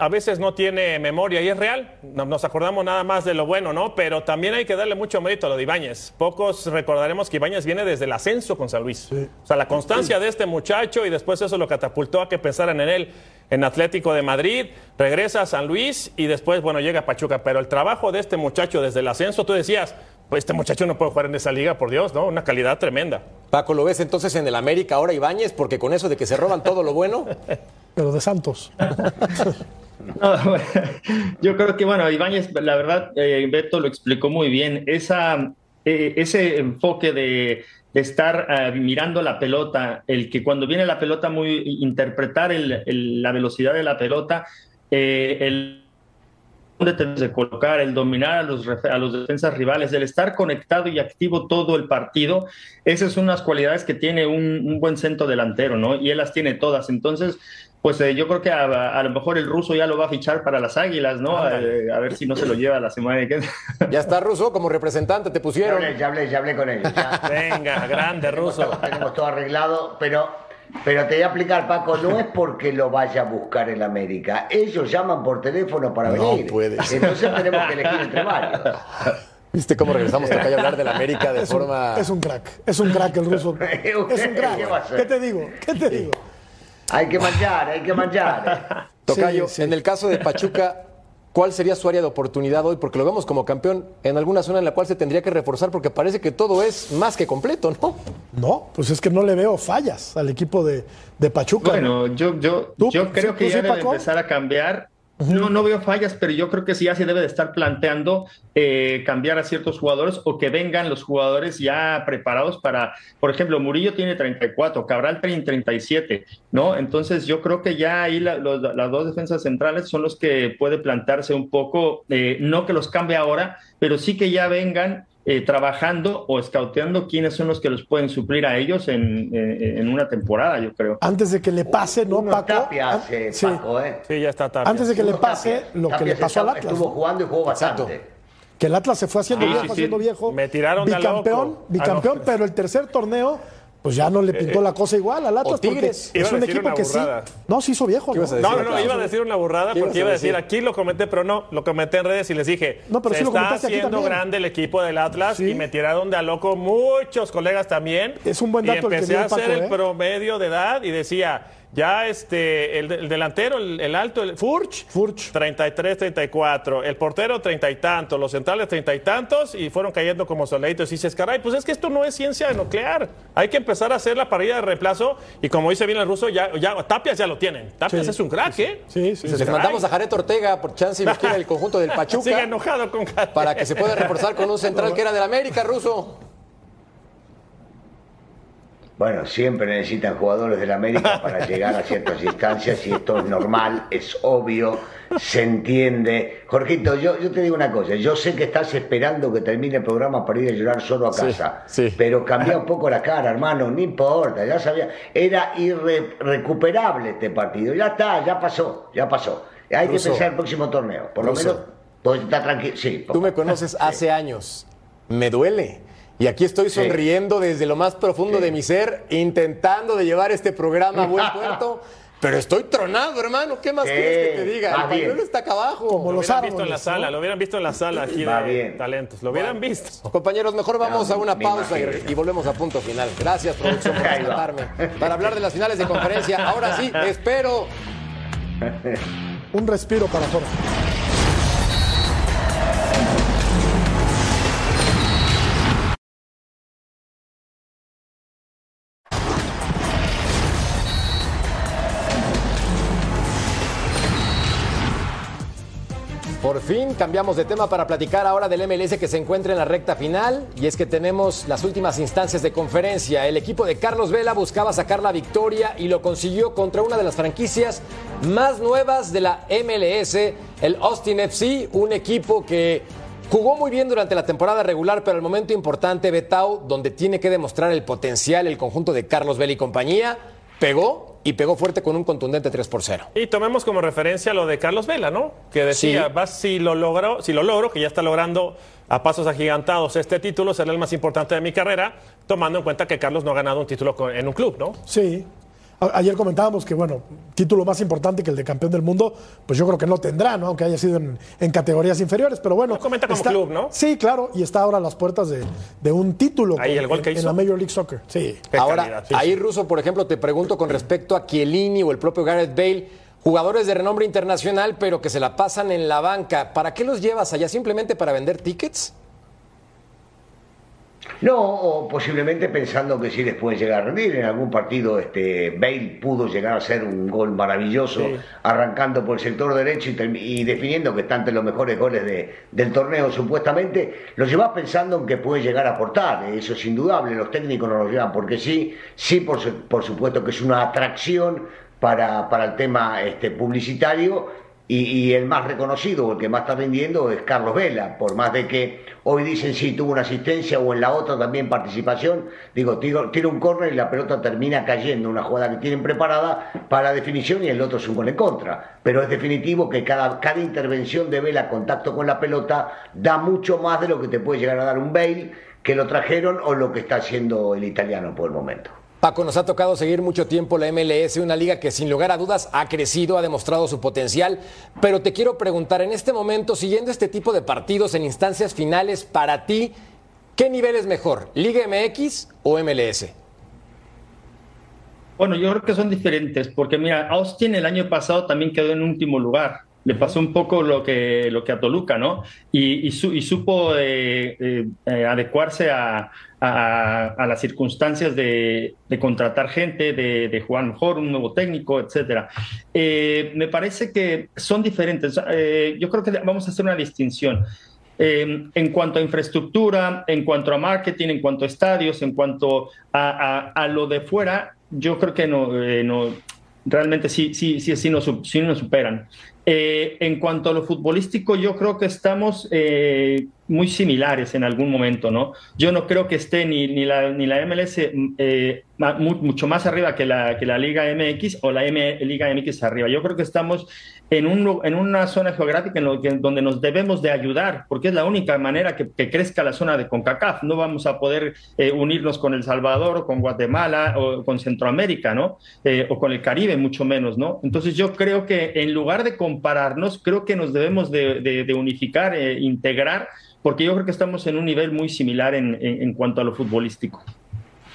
a veces no tiene memoria y es real. No- Nos acordamos nada más de lo bueno, ¿no? Pero también hay que darle mucho mérito a lo de Ibáñez. Pocos recordaremos que Ibáñez viene desde el ascenso con San Luis. O sea, la constancia de este muchacho y después eso lo catapultó a que pensaran en él en Atlético de Madrid, regresa a San Luis y después, bueno, llega a Pachuca. Pero el trabajo de este muchacho desde el ascenso, tú decías, pues este muchacho no puede jugar en esa liga, por Dios, ¿no? Una calidad tremenda. Paco, ¿lo ves entonces en el América ahora Ibáñez? Porque con eso de que se roban todo lo bueno, [laughs] Pero de Santos. [laughs] No, bueno, [laughs] yo creo que, bueno, Ibáñez, la verdad, eh, Beto lo explicó muy bien. Esa, eh, ese enfoque de, de estar eh, mirando la pelota, el que cuando viene la pelota, muy interpretar el- el- la velocidad de la pelota, eh, el de colocar, el dominar a los, a los defensas rivales, el estar conectado y activo todo el partido, esas son unas cualidades que tiene un, un buen centro delantero, ¿no? Y él las tiene todas. Entonces, pues eh, yo creo que a, a lo mejor el ruso ya lo va a fichar para las águilas, ¿no? Eh, a ver si no se lo lleva la semana que ya está Russo como representante, te Ya pusieron. hablé, ya hablé, ya hablé con ellos. ya. [laughs] Venga, grande ruso. Tenemos todo arreglado, pero, pero te voy a explicar, Paco, no es porque lo vaya a buscar en América. Ellos llaman por teléfono para No venir. puede ser. Entonces tenemos que elegir entre varios. ¿Viste cómo regresamos acá a hablar del América de Es un, forma... es un crack. Es un crack el ruso. [laughs] Es un ¿Qué va a crack. ¿Qué te digo? ¿Qué te digo? Hay que manchar, hay que manchar. [laughs] Tocayo, Sí, sí. en el caso de Pachuca, ¿cuál sería su área de oportunidad hoy? Porque lo vemos como campeón en alguna zona en la cual se tendría que reforzar porque parece que todo es más que completo, ¿no? No, pues es que no le veo fallas al equipo de, de Pachuca. Bueno, yo, yo, yo creo ¿Sí, que ya debe Paco? empezar a cambiar. No, no veo fallas, pero yo creo que sí ya se debe de estar planteando eh, cambiar a ciertos jugadores o que vengan los jugadores ya preparados para, por ejemplo, Murillo tiene 34, Cabral tiene 37, ¿no? Entonces yo creo que ya ahí la- los- las dos defensas centrales son los que puede plantarse un poco, eh, no que los cambie ahora, pero sí que ya vengan eh, trabajando o escauteando quiénes son los que los pueden suplir a ellos en, eh, en una temporada, yo creo. Antes de que le pase, ¿no, Paco? Tapia An- hace, sí. Paco, ¿eh? Sí, ya está Tapia. Antes de que le pase Tapia. lo que le pasó al Atlas. Estuvo ¿no? jugando y jugó Exacto. bastante. Que el Atlas se fue haciendo viejo, sí, sí. haciendo viejo. Me tiraron de bicampeón, loco. bicampeón, Ah, no. pero el tercer torneo, pues ya no le pintó la cosa igual al Atlas. Tigres. Es un equipo una que sí. burrada. No, se hizo viejo. ¿Qué ibas a ¿no? No, no, iba a decir una burrada ¿Qué ibas porque iba a decir, decir? aquí lo comenté, pero no, lo comenté en redes y les dije, No, pero se sí lo está haciendo grande el equipo del Atlas Sí. y me tiraron de a loco muchos colegas también. Es un buen dato Y el que empecé a hacer Paco, el ¿eh? promedio de edad y decía, ya este, el, el delantero, el, el alto, el Furch, Furch. 33, 34, el portero 30 y tantos, los centrales 30 y tantos y fueron cayendo como soleitos. Y dices, caray, pues es que esto no es ciencia nuclear. Hay que empezar a hacer la parrilla de reemplazo y como dice bien el ruso, ya, ya Tapias ya lo tienen. Tapias Sí, es un crack, ¿eh? Sí, sí. Les sí. mandamos a Jared Ortega por chance y lo [laughs] quiere el conjunto del Sigue Pachuca enojado con Jared. para que se pueda reforzar con un central [laughs] que era del América, Ruso. Bueno, siempre necesitan jugadores del América para [laughs] llegar a ciertas instancias y esto es normal, es obvio, se entiende. Jorgito, yo, yo te digo una cosa, yo sé que estás esperando que termine el programa para ir a llorar solo a casa, sí. pero cambia un poco la cara, hermano, no importa, ya sabía, era irrecuperable este partido, ya está, ya pasó, ya pasó. Hay que pensar el próximo torneo, por lo menos, pues está tranquilo, sí. Tú me conoces [laughs] hace años. Me duele. Y aquí estoy sonriendo desde lo más profundo de mi ser, intentando de llevar este programa a buen [laughs] puerto. Pero estoy tronado, hermano. ¿Qué más Sí, quieres que te diga? va El pañuelo bien. está acá abajo. Como Lo los hubieran visto en la sala, ¿no? lo hubieran visto en la sala aquí Va de bien. talentos. Lo hubieran visto. Compañeros, mejor vamos No, a una pausa y, volvemos a punto final. Gracias, producción, por [laughs] rescatarme. Para hablar de las finales de conferencia. Ahora sí, espero. [laughs] Un respiro para Jorge. Por fin cambiamos de tema para platicar ahora del MLS que se encuentra en la recta final y es que tenemos las últimas instancias de conferencia. El equipo de Carlos Vela buscaba sacar la victoria y lo consiguió contra una de las franquicias más nuevas de la MLS, el Austin FC, un equipo que jugó muy bien durante la temporada regular, pero al momento importante, Betao, donde tiene que demostrar el potencial el conjunto de Carlos Vela y compañía, pegó y pegó fuerte con un contundente 3 por 0. Y tomemos como referencia lo de Carlos Vela, ¿no? Que decía, Sí. vas si lo logro, si lo logro, que ya está logrando a pasos agigantados este título, será el más importante de mi carrera, tomando en cuenta que Carlos no ha ganado un título con- en un club, ¿no? Sí. Ayer comentábamos que, bueno, título más importante que el de campeón del mundo, pues yo creo que no tendrá, ¿no? Aunque haya sido en, en categorías inferiores, pero bueno. Lo comenta como club, ¿no? Sí, claro, y está ahora a las puertas de, de un título Ahí, el gol en, que en hizo. la Major League Soccer. Sí. Qué Ahora, calidad, sí, ahí sí. Russo, por ejemplo, te pregunto con respecto a Chiellini o el propio Gareth Bale, jugadores de renombre internacional, pero que se la pasan en la banca. ¿Para qué los llevas allá? ¿Simplemente para vender tickets? No, o posiblemente pensando que sí les pueden llegar a rendir. En algún partido este, Bale pudo llegar a hacer un gol maravilloso Sí. arrancando por el sector derecho y, y definiendo que está entre los mejores goles de- del torneo supuestamente. Lo llevas pensando en que puede llegar a aportar, eso es indudable. Los técnicos no lo llevan porque sí, sí por, su- por supuesto que es una atracción para, para el tema este, publicitario y, el más reconocido el que más está rindiendo es Carlos Vela, por más de que hoy dicen sí tuvo una asistencia o en la otra también participación, digo, tiro, un córner y la pelota termina cayendo, una jugada que tienen preparada para la definición y el otro es un gol en contra. Pero es definitivo que cada, intervención de Vela, contacto con la pelota, da mucho más de lo que te puede llegar a dar un Bale, que lo trajeron o lo que está haciendo el italiano por el momento. Paco, nos ha tocado seguir mucho tiempo la MLS, una liga que sin lugar a dudas ha crecido, ha demostrado su potencial, pero te quiero preguntar, en este momento, siguiendo este tipo de partidos en instancias finales, para ti, ¿qué nivel es mejor, Liga MX o MLS? Bueno, yo creo que son diferentes, porque mira, Austin el año pasado también quedó en último lugar. Le pasó un poco lo que, lo que a Toluca, ¿no? Y, y, su- y supo eh, eh, eh, adecuarse a, a- a las circunstancias de, de contratar gente, de, de jugar mejor, un nuevo técnico. Eh, me parece que son diferentes. Yo creo que vamos a hacer una distinción. Eh, en cuanto a infraestructura, en cuanto a marketing, en cuanto a estadios, en cuanto a, a- a lo de fuera, yo creo que no, eh, no realmente sí, sí, sí, sí nos, su- sí nos superan. Eh, en cuanto a lo futbolístico, yo creo que estamos eh, muy similares en algún momento, ¿no? Yo no creo que esté ni, ni, la, ni la MLS eh, mucho más arriba que la, que la Liga MX o la M- Liga MX arriba. Yo creo que estamos en, un, en una zona geográfica en lo que, donde nos debemos de ayudar, porque es la única manera que, crezca la zona de CONCACAF. No vamos a poder eh, unirnos con El Salvador o con Guatemala o con Centroamérica, ¿no? Eh, o con el Caribe, mucho menos, ¿no? Entonces yo creo que en lugar de compararnos, creo que nos debemos de, de- de unificar, eh, integrar, porque yo creo que estamos en un nivel muy similar en, en- en cuanto a lo futbolístico.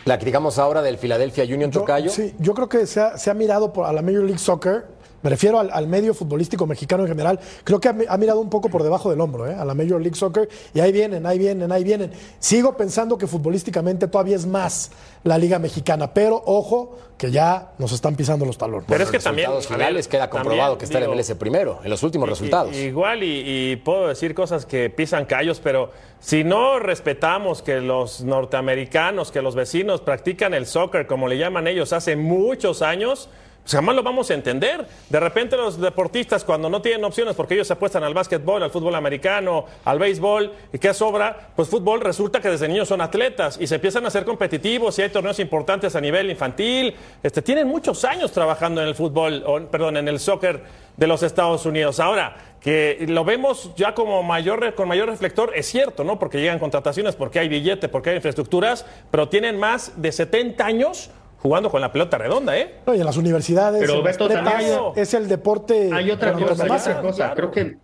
Platicamos ahora del Philadelphia Union Yo- Tocayo. Sí, yo creo que se ha, se ha mirado por, a la Major League Soccer, me refiero al, al medio futbolístico mexicano en general, creo que ha, mi- ha mirado un poco por debajo del hombro ¿eh? a la Major League Soccer y ahí vienen, ahí vienen, ahí vienen. Sigo pensando que futbolísticamente todavía es más la Liga Mexicana, pero ojo que ya nos están pisando los talones. Pero es que Los también. ver, finales queda comprobado también, que está digo, el MLS primero, en los últimos resultados. igual y, y puedo decir cosas que pisan callos, pero si no respetamos que los norteamericanos, que los vecinos practican el soccer, como le llaman ellos, hace muchos años, pues jamás lo vamos a entender. De repente los deportistas cuando no tienen opciones, porque ellos se apuestan al básquetbol, al fútbol americano, al béisbol, ¿y qué sobra? Pues fútbol resulta que desde niños son atletas y se empiezan a ser competitivos y hay torneos importantes a nivel infantil. Este, tienen muchos años trabajando en el fútbol, o, perdón, en el soccer de los Estados Unidos. Ahora, que lo vemos ya como mayor, con mayor reflector, es cierto, ¿no? Porque llegan contrataciones, porque hay billete, porque hay infraestructuras, pero tienen más de 70 años jugando con la pelota redonda, ¿eh? No, y en las universidades, Pero en las Beto, prepas, también es el deporte. Hay otra cosa, hay más se- otra cosa. claro. Creo que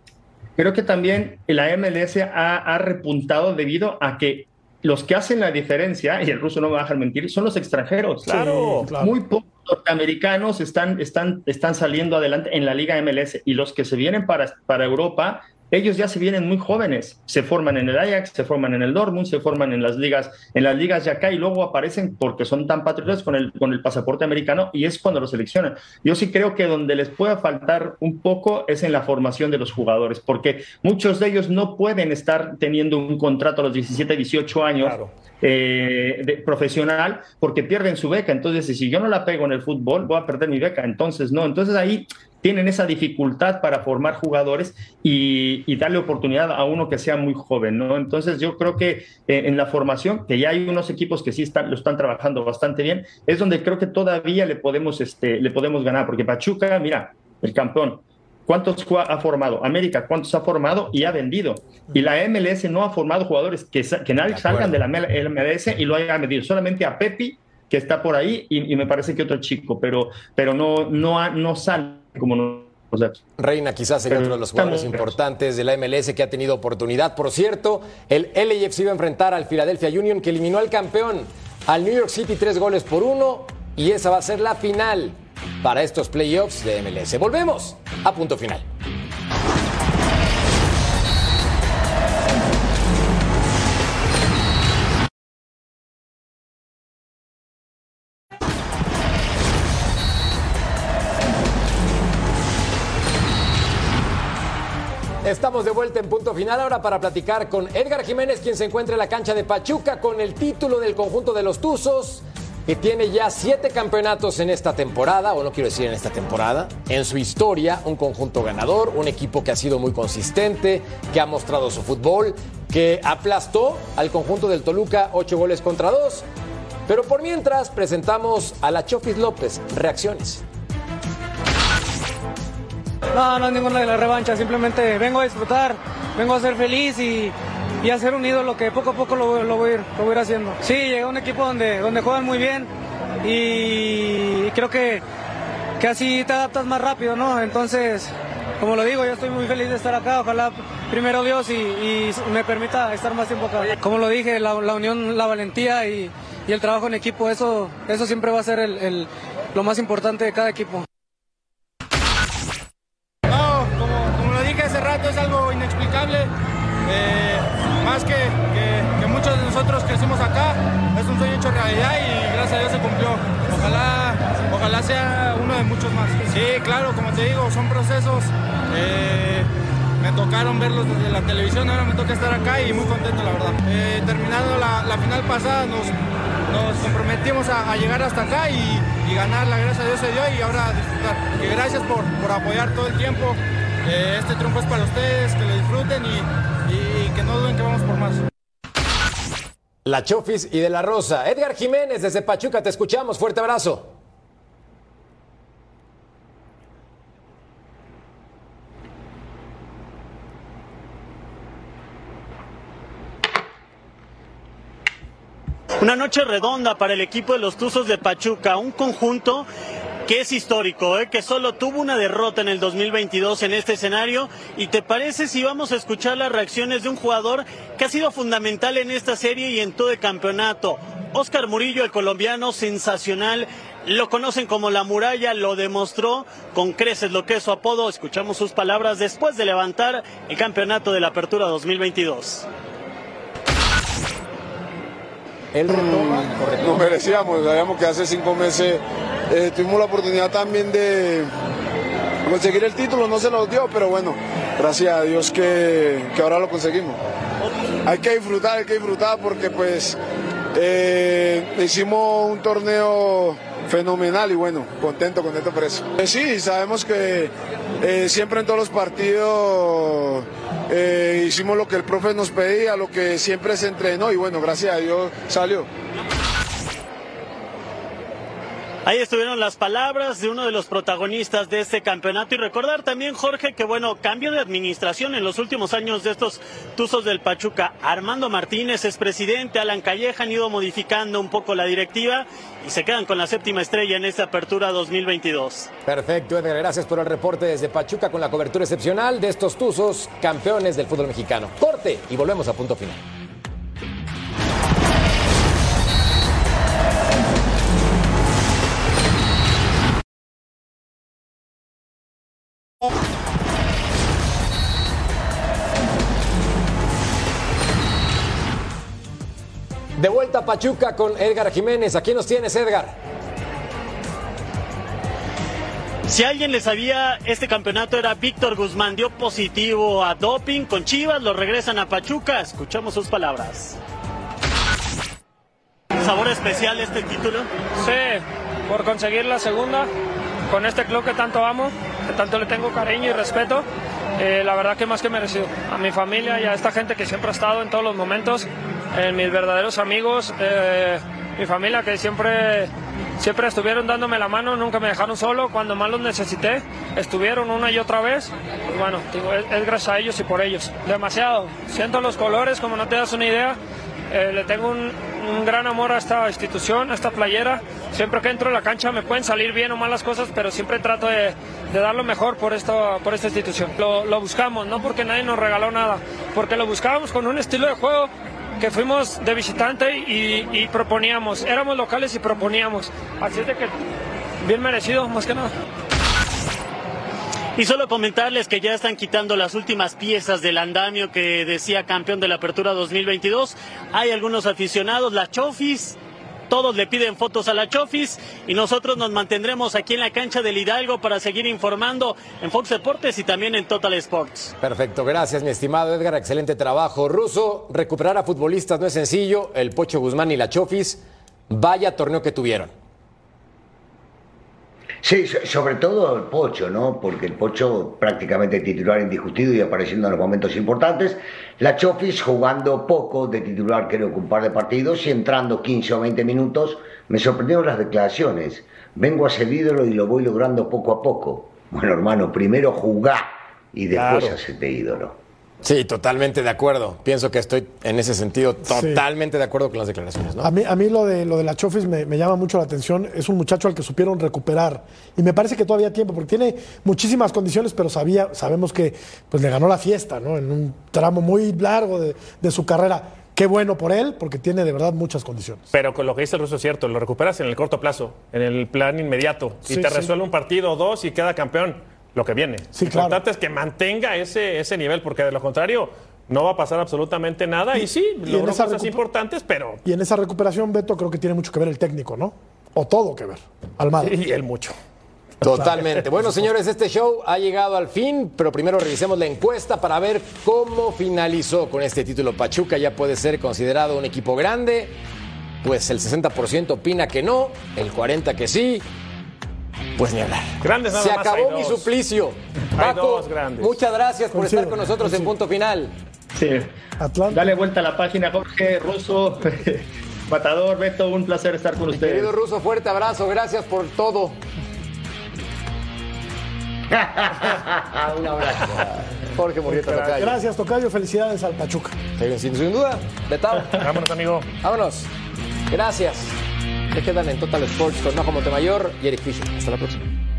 creo que también la MLS ha, ha repuntado debido a que los que hacen la diferencia, y el ruso no me va a dejar mentir, son los extranjeros. Claro. Sí, claro. Muy pocos norteamericanos están, están, están saliendo adelante en la Liga MLS y los que se vienen para, para Europa, ellos ya se vienen muy jóvenes, se forman en el Ajax, se forman en el Dortmund, se forman en las ligas, en las ligas de acá y luego aparecen porque son tan patriotas con el, con el pasaporte americano y es cuando los seleccionan. Yo sí creo que donde les pueda faltar un poco es en la formación de los jugadores, porque muchos de ellos no pueden estar teniendo un contrato a los 17, 18 años Claro. eh, de- profesional porque pierden su beca. Entonces, si yo no la pego en el fútbol, voy a perder mi beca. Entonces, no. Entonces ahí tienen esa dificultad para formar jugadores y, darle oportunidad a uno que sea muy joven, ¿no? Entonces yo creo que eh, en la formación, que ya hay unos equipos que sí están, lo están trabajando bastante bien, es donde creo que todavía le podemos, este, le podemos ganar, porque Pachuca, mira, el campeón, ¿Cuántos ha formado? América, ¿cuántos ha formado y ha vendido? Y la MLS no ha formado jugadores que, que nadie salgan de la MLS y lo hayan vendido. Solamente a Pepi, que está por ahí, y, me parece que otro chico, pero, pero no, no, no sale como no. Reina quizás sería uno de los jugadores importantes de la MLS que ha tenido oportunidad. Por cierto, el LAFC iba a enfrentar al Philadelphia Union que eliminó al campeón, al New York City, tres goles por uno, y esa va a ser la final para estos playoffs de MLS. Volvemos a punto final. Estamos de vuelta en punto final ahora para platicar con Edgar Jiménez, quien se encuentra en la cancha de Pachuca con el título del conjunto de los Tuzos que tiene ya siete campeonatos en esta temporada, o no quiero decir en esta temporada, en su historia, un conjunto ganador, un equipo que ha sido muy consistente, que ha mostrado su fútbol, que aplastó al conjunto del Toluca ocho goles contra dos. Pero por mientras presentamos a la Chofis López. Reacciones. No, no es ninguna de las revanchas, simplemente vengo a disfrutar, vengo a ser feliz y y hacer un ídolo que poco a poco lo, voy, a ir, lo voy a haciendo. Sí, llega un equipo donde, donde juegan muy bien y creo que, que así te adaptas más rápido, ¿no? Entonces, como lo digo, yo estoy muy feliz de estar acá. Ojalá primero Dios y, me permita estar más tiempo acá. Como lo dije, la, unión, la valentía y, el trabajo en equipo, eso, eso siempre va a ser el, lo más importante de cada equipo. Inexplicable. Eh, más que, muchos de nosotros crecimos acá, es un sueño hecho realidad y gracias a Dios se cumplió. Ojalá, ojalá sea uno de muchos más. Sí, claro, como te digo, son procesos. Eh, me tocaron verlos desde la televisión, ahora me toca estar acá y muy contento, la verdad. Eh, terminando la, final pasada, nos, nos comprometimos a, llegar hasta acá y, y, ganar, la gracia a Dios se dio y ahora disfrutar. Y gracias por, por apoyar todo el tiempo. Eh, este triunfo es para ustedes, que lo disfruten y, que no duden que vamos por más. La Chofis y de la Rosa. Edgar Jiménez desde Pachuca, te escuchamos. Fuerte abrazo. Una noche redonda para el equipo de los Tuzos de Pachuca, un conjunto que es histórico, ¿eh? que solo tuvo una derrota en el 2022 en este escenario. ¿Y te parece si vamos a escuchar las reacciones de un jugador que ha sido fundamental en esta serie y en todo el campeonato? Oscar Murillo, el colombiano, sensacional. Lo conocen como la muralla, lo demostró con creces lo que es su apodo. Escuchamos sus palabras después de levantar el campeonato de la Apertura 2022. Él retoma, Nos merecíamos, sabíamos que hace cinco meses eh, tuvimos la oportunidad también de conseguir el título, no se nos dio, pero bueno, gracias a Dios que, ahora lo conseguimos. Hay que disfrutar, hay que disfrutar porque pues eh, hicimos un torneo fenomenal y bueno, contento, contento por eso. Eh, sí, sabemos que siempre en todos los partidos hicimos lo que el profe nos pedía, lo que siempre se entrenó y bueno, gracias a Dios salió. Ahí estuvieron las palabras de uno de los protagonistas de este campeonato y recordar también, Jorge, que bueno, cambio de administración en los últimos años de estos Tuzos del Pachuca. Armando Martínez es presidente, Alan Calleja han ido modificando un poco la directiva y se quedan con la séptima estrella en esta apertura 2022. Perfecto, Edgar, gracias por el reporte desde Pachuca con la cobertura excepcional de estos Tuzos, campeones del fútbol mexicano. Corte y volvemos a punto final. A Pachuca con Edgar Jiménez. Aquí nos tienes, Edgar. Si alguien le sabía este campeonato era Víctor Guzmán, dio positivo a doping con Chivas, lo regresan a Pachuca. Escuchamos sus palabras. ¿Sabor especial este título? Sí, por conseguir la segunda con este club que tanto amo, que tanto le tengo cariño y respeto. Eh, la verdad que más que merecido. A mi familia y a esta gente que siempre ha estado en todos los momentos, en mis verdaderos amigos, eh, mi familia que siempre, siempre estuvieron dándome la mano, nunca me dejaron solo, cuando más los necesité, estuvieron una y otra vez. Pues bueno, digo, es, es gracias a ellos y por ellos. Demasiado. Siento los colores, como no te das una idea. Eh, le tengo un, un gran amor a esta institución, a esta playera. Siempre que entro a la cancha me pueden salir bien o mal las cosas, pero siempre trato de, de dar lo mejor por, esto, por esta institución. Lo, lo buscamos, no porque nadie nos regaló nada, porque lo buscábamos con un estilo de juego que fuimos de visitante y, y proponíamos. Éramos locales y proponíamos. Así es de que bien merecido, más que nada. Y solo comentarles que ya están quitando las últimas piezas del andamio que decía campeón de la Apertura 2022. Hay algunos aficionados, la Chofis, todos le piden fotos a la Chofis y nosotros nos mantendremos aquí en la cancha del Hidalgo para seguir informando en Fox Deportes y también en Total Sports. Perfecto, gracias mi estimado Edgar, excelente trabajo. Ruso, recuperar a futbolistas no es sencillo, el Pocho Guzmán y la Chofis, vaya torneo que tuvieron. Sí, so- sobre todo el Pocho, ¿no? Porque el Pocho prácticamente titular indiscutido y apareciendo en los momentos importantes. La Chofis jugando poco de titular, creo que un par de partidos y entrando 15 o 20 minutos. Me sorprendieron las declaraciones. Vengo a ser ídolo y lo voy logrando poco a poco. Bueno, hermano, primero jugá y después Claro. hacete ídolo. Sí, totalmente de acuerdo. Pienso que estoy en ese sentido totalmente de acuerdo con las declaraciones, ¿no? A mí, a mí lo de lo de la Chofis me, me llama mucho la atención. Es un muchacho al que supieron recuperar. Y me parece que todavía hay tiempo, porque tiene muchísimas condiciones, pero sabía, sabemos que pues, le ganó la fiesta, ¿no? En un tramo muy largo de, de su carrera. Qué bueno por él, porque tiene de verdad muchas condiciones. Pero con lo que dice el ruso es cierto, lo recuperas en el corto plazo, en el plan inmediato, y Sí, te sí. resuelve un partido o dos y queda campeón, lo que viene. Sí, lo claro. importante es que mantenga ese, ese nivel, porque de lo contrario no va a pasar absolutamente nada. Y, sí, y logró cosas importantes, pero... Y en esa recuperación, Beto, creo que tiene mucho que ver el técnico, ¿no? O todo que ver. Almada. Y él mucho. Totalmente. Bueno, [laughs] señores, este show ha llegado al fin, pero primero revisemos la encuesta para ver cómo finalizó con este título. Pachuca ya puede ser considerado un equipo grande. Pues el 60% opina que no, el 40% que sí. Pues ni hablar. Grandes nada Se más acabó mi suplicio. Paco, muchas gracias por estar con nosotros en punto final. Sí. Atlanta. Dale vuelta a la página, Jorge, Russo, [laughs] Matador, Beto, un placer estar con Mi ustedes. querido Ruso, fuerte abrazo, gracias por todo. [laughs] Un abrazo. Jorge Murrieta Tocayo. Gracias, Tocayo. Felicidades al Pachuca. Sin, sin duda, Betao. [laughs] Vámonos, amigo. Vámonos. Gracias. Se quedan en Total Sports con Majo Montemayor y Eric Fisher. Hasta la próxima.